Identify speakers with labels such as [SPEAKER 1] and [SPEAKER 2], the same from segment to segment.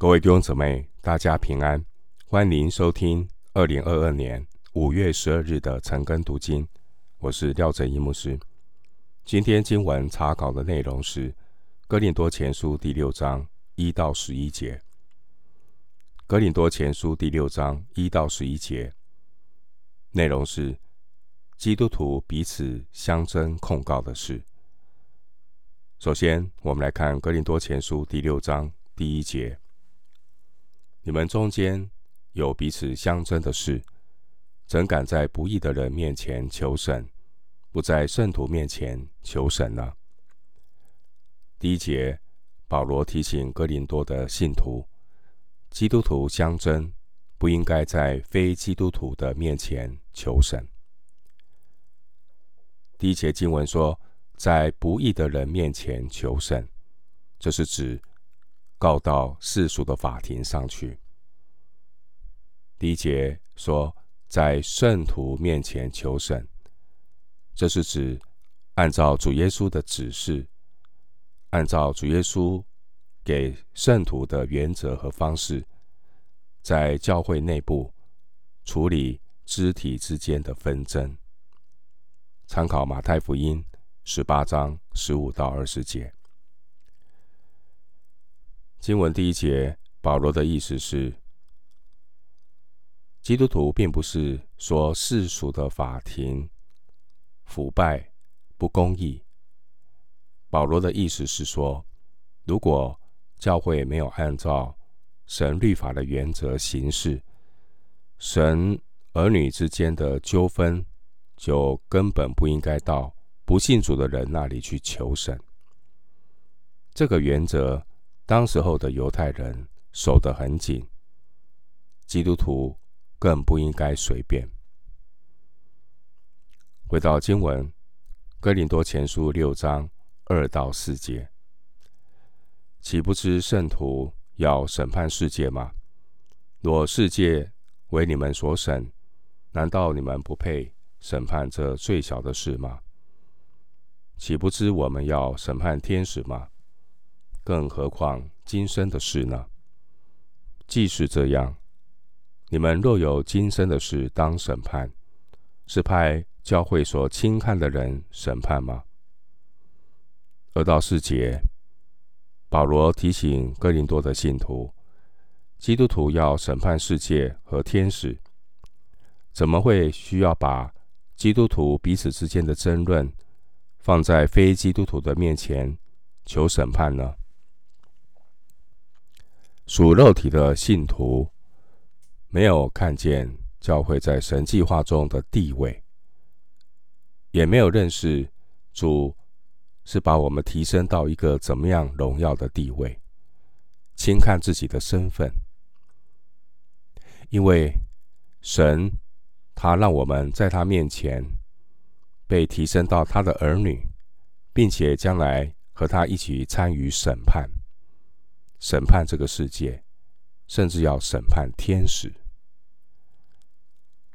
[SPEAKER 1] 各位弟兄姊妹，大家平安，欢迎收听二零二二年五月十二日的晨更读经。我是廖正一牧师。今天经文查考的内容是《哥林多前书》第六章一到十一节。《哥林多前书》第六章一到十一节内容是基督徒彼此相争控告的事。首先，我们来看《哥林多前书》第六章第一节。你们中间有彼此相争的事，怎敢在不义的人面前求神，不在圣徒面前求神呢？第一节，保罗提醒哥林多的信徒，基督徒相争，不应该在非基督徒的面前求神。第一节经文说，在不义的人面前求神，这是指。告到世俗的法庭上去。第一节说，在圣徒面前求审，这是指按照主耶稣的指示，按照主耶稣给圣徒的原则和方式，在教会内部处理肢体之间的纷争。参考马太福音十八章十五到二十节。经文第一节，保罗的意思是，基督徒并不是说世俗的法庭腐败不公义。保罗的意思是说，如果教会没有按照神律法的原则行事，神儿女之间的纠纷就根本不应该到不信主的人那里去求神。这个原则。当时候的犹太人守得很紧，基督徒更不应该随便。回到经文，《哥林多前书》六章二到四节，岂不知圣徒要审判世界吗？若世界为你们所审，难道你们不配审判这最小的事吗？岂不知我们要审判天使吗？更何况今生的事呢？既是这样，你们若有今生的事当审判，是派教会所轻看的人审判吗？二到四节，保罗提醒哥林多的信徒，基督徒要审判世界和天使，怎么会需要把基督徒彼此之间的争论放在非基督徒的面前求审判呢？属肉体的信徒没有看见教会在神计划中的地位，也没有认识主是把我们提升到一个怎么样荣耀的地位，轻看自己的身份，因为神他让我们在他面前被提升到他的儿女，并且将来和他一起参与审判。审判这个世界，甚至要审判天使。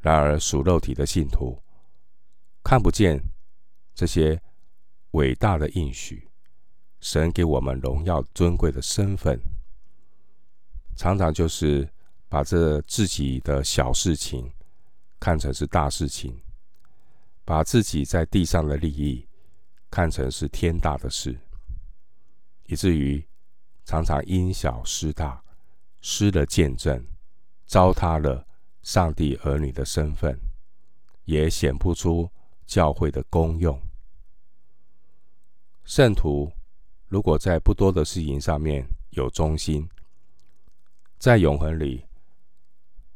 [SPEAKER 1] 然而，属肉体的信徒看不见这些伟大的应许，神给我们荣耀尊贵的身份，常常就是把这自己的小事情看成是大事情，把自己在地上的利益看成是天大的事，以至于。常常因小失大，失了见证，糟蹋了上帝儿女的身份，也显不出教会的功用。圣徒如果在不多的事情上面有忠心，在永恒里，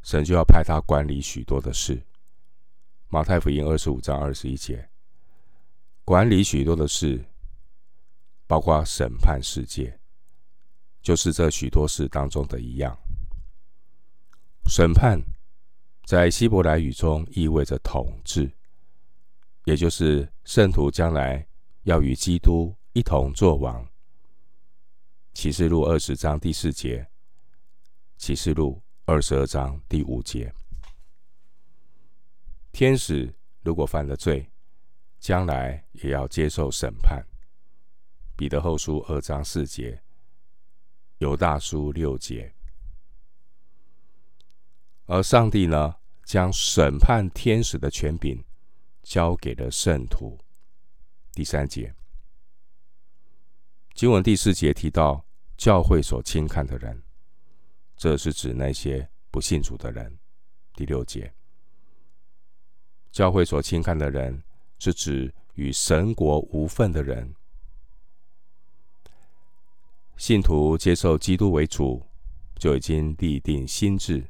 [SPEAKER 1] 神就要派他管理许多的事。马太福音二十五章二十一节，管理许多的事，包括审判世界。就是这许多事当中的一样，审判在希伯来语中意味着统治，也就是圣徒将来要与基督一同作王。启示录二十章第四节，启示录二十二章第五节，天使如果犯了罪，将来也要接受审判。彼得后书二章四节。犹大书六节。而上帝呢，将审判天使的权柄交给了圣徒。第三节，经文第四节提到教会所轻看的人，这是指那些不信主的人。第六节，教会所轻看的人，是指与神国无份的人。信徒接受基督为主，就已经立定心志。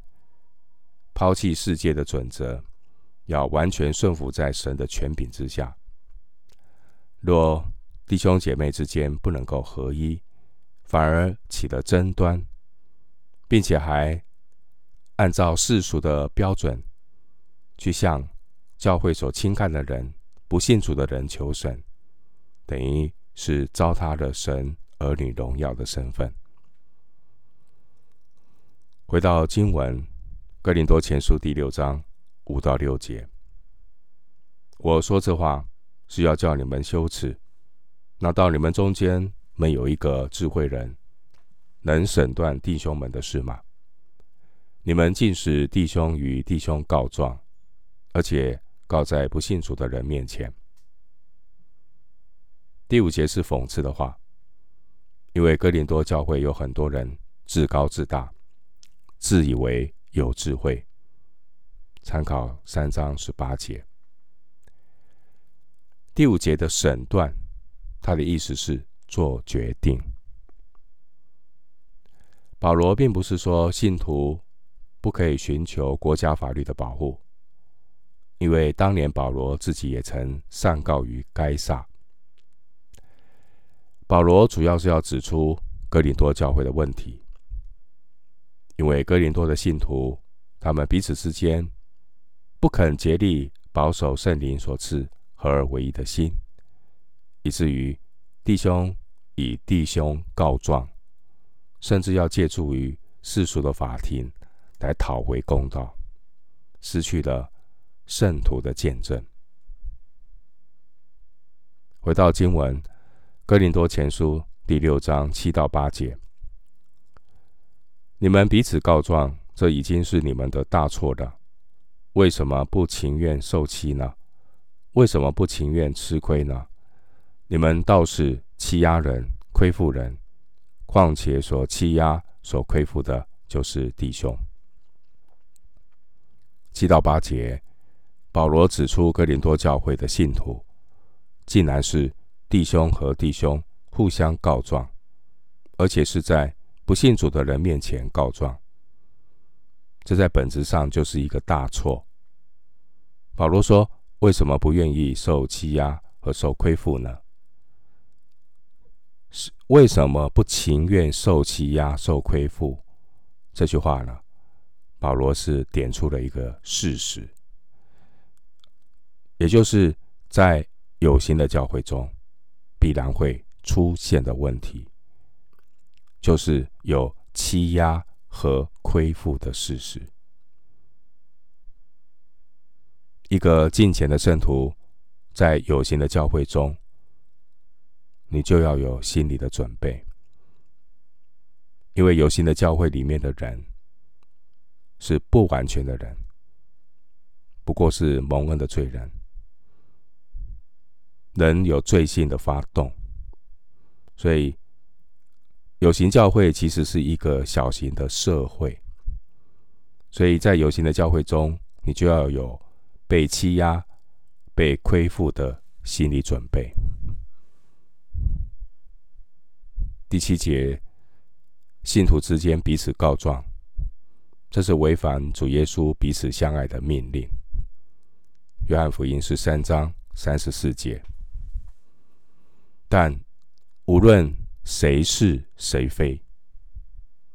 [SPEAKER 1] 抛弃世界的准则，要完全顺服在神的权柄之下。若弟兄姐妹之间不能够合一，反而起了争端，并且还按照世俗的标准去向教会所轻看的人、不信主的人求审，等于是糟蹋了神儿女荣耀的身份。回到经文。哥林多前书第六章五到六节，我说这话是要叫你们羞耻。那到你们中间没有一个智慧人，能审断弟兄们的事吗？你们竟使弟兄与弟兄告状，而且告在不信主的人面前。第五节是讽刺的话，因为哥林多教会有很多人自高自大，自以为。有智慧，参考三章十八节。第五节的审断，它的意思是做决定。保罗并不是说信徒不可以寻求国家法律的保护，因为当年保罗自己也曾上告于该撒。保罗主要是要指出哥林多教会的问题。因为哥林多的信徒，他们彼此之间不肯竭力保守圣灵所赐合而为一的心，以至于弟兄以弟兄告状，甚至要借助于世俗的法庭来讨回公道，失去了圣徒的见证。回到经文，哥林多前书第六章七到八节。你们彼此告状，这已经是你们的大错了。为什么不情愿受欺呢？为什么不情愿吃亏呢？你们倒是欺压人、亏负人。况且所欺压、所亏负的，就是弟兄。七到八节，保罗指出哥林多教会的信徒，竟然是弟兄和弟兄互相告状，而且是在。不信主的人面前告状，这在本质上就是一个大错。保罗说：“为什么不愿意受欺压和受亏负呢？是为什么不情愿受欺压、受亏负？”这句话呢，保罗是点出了一个事实，也就是在有形的教会中必然会出现的问题。就是有欺压和亏负的事实。一个敬虔的圣徒，在有形的教会中，你就要有心理的准备，因为有形的教会里面的人是不完全的人，不过是蒙恩的罪人，人有罪性的发动，所以。有形教会其实是一个小型的社会，所以在有形的教会中，你就要有被欺压、被亏负的心理准备。第七节，信徒之间彼此告状，这是违反主耶稣彼此相爱的命令。约翰福音十三章三十四节，但无论。谁是谁非，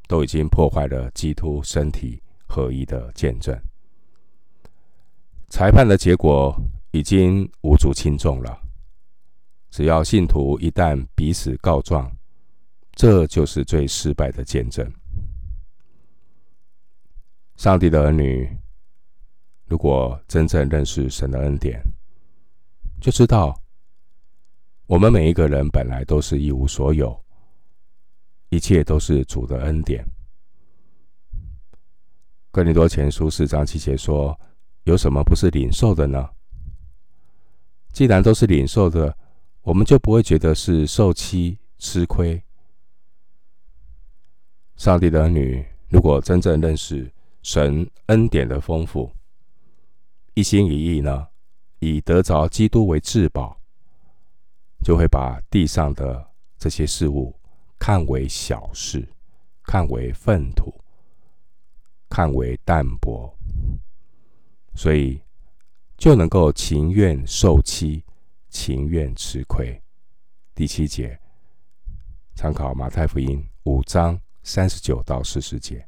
[SPEAKER 1] 都已经破坏了基督身体合一的见证。裁判的结果已经无足轻重了。只要信徒一旦彼此告状，这就是最失败的见证。上帝的儿女，如果真正认识神的恩典，就知道。我们每一个人本来都是一无所有，一切都是主的恩典。哥林多前书四章七节说：“有什么不是领受的呢？既然都是领受的，我们就不会觉得是受欺吃亏。上帝的儿女如果真正认识神恩典的丰富，一心一意呢，以得着基督为至宝，就会把地上的这些事物看为小事，看为粪土，看为淡薄，所以就能够情愿受欺，情愿吃亏。第七节，参考马太福音五章三十九到四十节。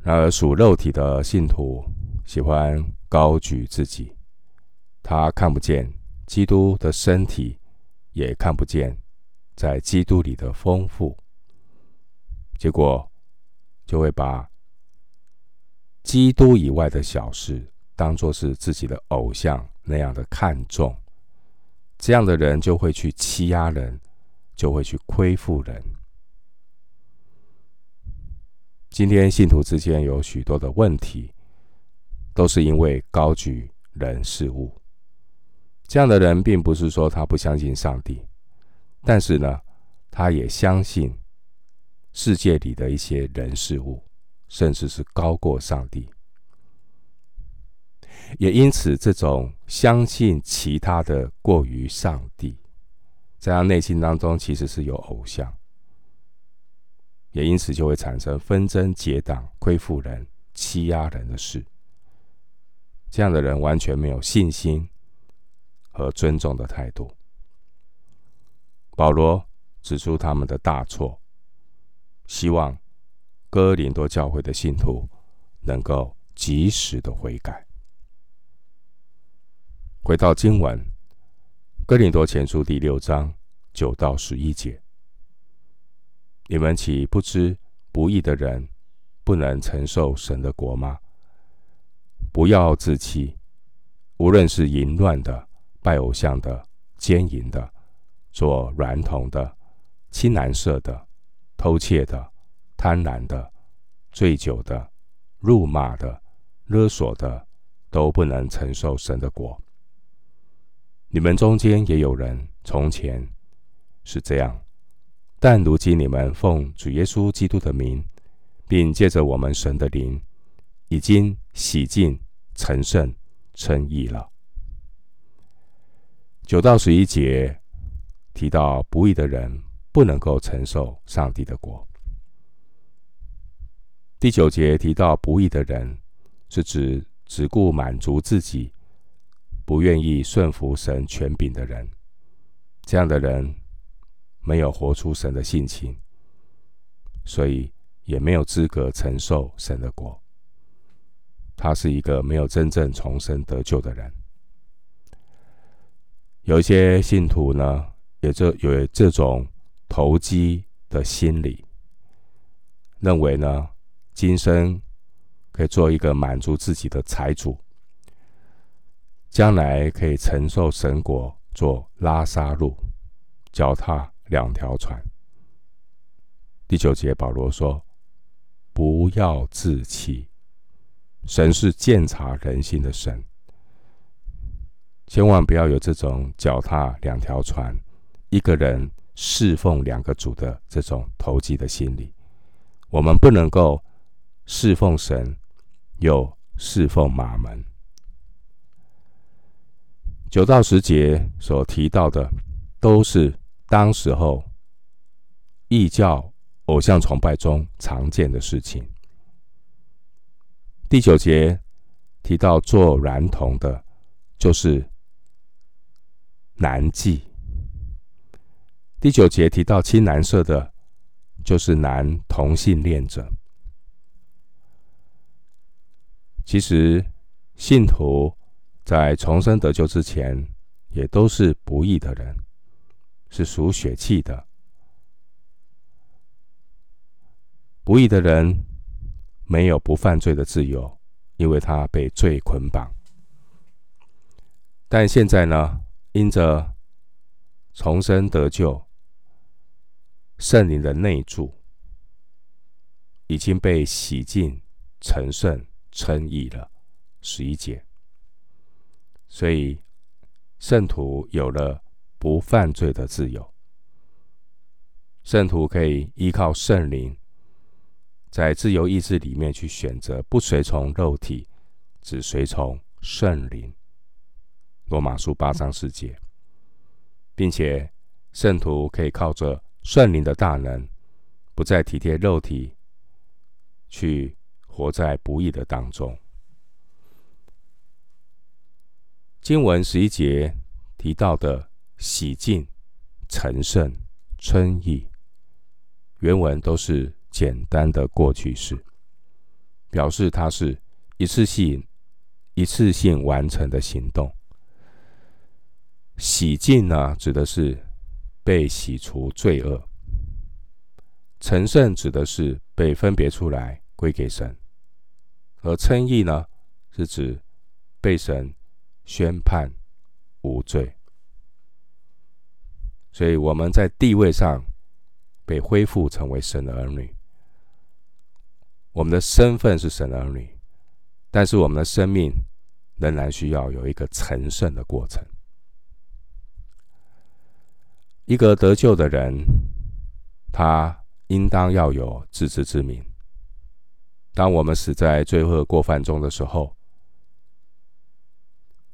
[SPEAKER 1] 然而属肉体的信徒喜欢高举自己，他看不见基督的身体，也看不见在基督里的丰富，结果就会把基督以外的小事当作是自己的偶像那样的看重，这样的人就会去欺压人，就会去亏负人。今天信徒之间有许多的问题，都是因为高举人事物。这样的人并不是说他不相信上帝，但是呢，他也相信世界里的一些人事物，甚至是高过上帝。也因此，这种相信其他的过于上帝，在他内心当中其实是有偶像。也因此就会产生纷争、结党、亏负人、欺压人的事。这样的人完全没有信心和尊重的态度。保罗指出他们的大错，希望哥林多教会的信徒能够及时的悔改。回到经文，《哥林多前书》第六章九到十一节。你们岂不知不义的人不能承受神的国吗？不要自欺，无论是淫乱的、拜偶像的、奸淫的、做软童的、青蓝色的、偷窃的、贪婪的、醉酒的、辱骂的、勒索的，都不能承受神的国。你们中间也有人从前是这样。但如今你们奉主耶稣基督的名，并借着我们神的灵，已经洗净、成圣、称义了。九到十一节提到不义的人不能够承受上帝的国。第九节提到不义的人，是指只顾满足自己，不愿意顺服神权柄的人。这样的人。没有活出神的性情，所以也没有资格承受神的国。他是一个没有真正重生得救的人。有一些信徒呢，也就有这种投机的心理，认为呢，今生可以做一个满足自己的财主，将来可以承受神国，做拉萨路，脚踏两条船。第九节，保罗说：“不要自欺，神是鉴察人心的神，千万不要有这种脚踏两条船，一个人侍奉两个主的这种投机的心理。我们不能够侍奉神，又侍奉马门。”九到十节所提到的，都是。当时候，异教偶像崇拜中常见的事情。第九节提到做孌童的，就是男妓；第九节提到青蓝色的，就是男同性恋者。其实，信徒在重生得救之前，也都是不义的人。是属血气的，不义的人没有不犯罪的自由，因为他被罪捆绑。但现在呢，因着重生得救，圣灵的内住，已经被洗净、成圣、称义了。十一节，所以圣徒有了不犯罪的自由。圣徒可以依靠圣灵，在自由意志里面去选择，不随从肉体，只随从圣灵。罗马书八章四节，并且圣徒可以靠着圣灵的大能，不再体贴肉体，去活在不义的当中。经文十一节提到的洗净、成圣、称义。原文都是简单的过去式，表示它是一次性、一次性完成的行动。洗净呢，指的是被洗除罪恶；成圣指的是被分别出来归给神；而称义呢，是指被神宣判无罪。所以我们在地位上。被恢复成为神的儿女，我们的身份是神的儿女，但是我们的生命仍然需要有一个成圣的过程。一个得救的人，他应当要有自知之明。当我们死在罪恶过犯中的时候，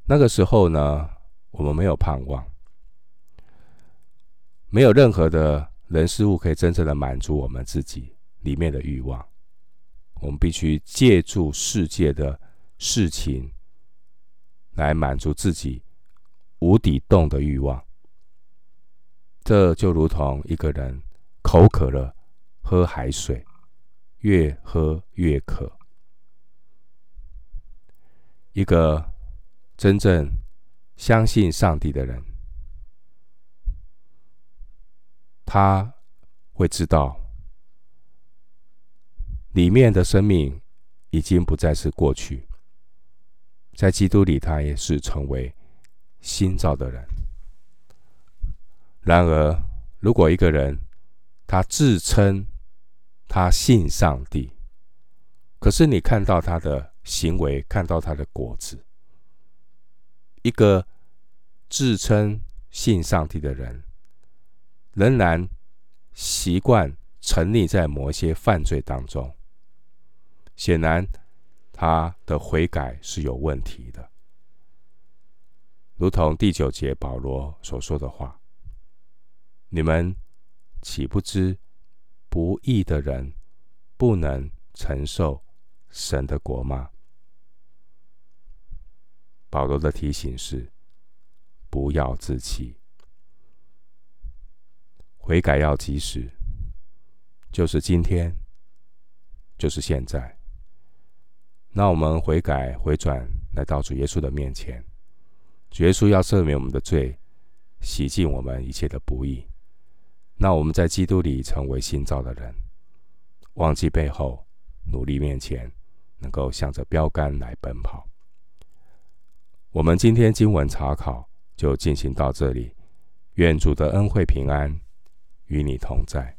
[SPEAKER 1] 那个时候呢，我们没有盼望，没有任何的。人事物可以真正的满足我们自己里面的欲望，我们必须借助世界的事情来满足自己无底洞的欲望。这就如同一个人口渴了，喝海水，越喝越渴。一个真正相信上帝的人。他会知道，里面的生命已经不再是过去，在基督里，他也是成为新造的人。然而，如果一个人他自称他信上帝，可是你看到他的行为，看到他的果子，一个自称信上帝的人。仍然习惯沉溺在某些犯罪当中，显然他的悔改是有问题的。如同第九节保罗所说的话：“你们岂不知不义的人不能承受神的国吗？”保罗的提醒是：不要自欺。悔改要及时，就是今天，就是现在。那我们悔改回转，来到主耶稣的面前，主耶稣要赦免我们的罪，洗净我们一切的不义。那我们在基督里成为新造的人，忘记背后，努力面前，能够向着标杆来奔跑。我们今天经文查考就进行到这里，愿主的恩惠平安与你同在。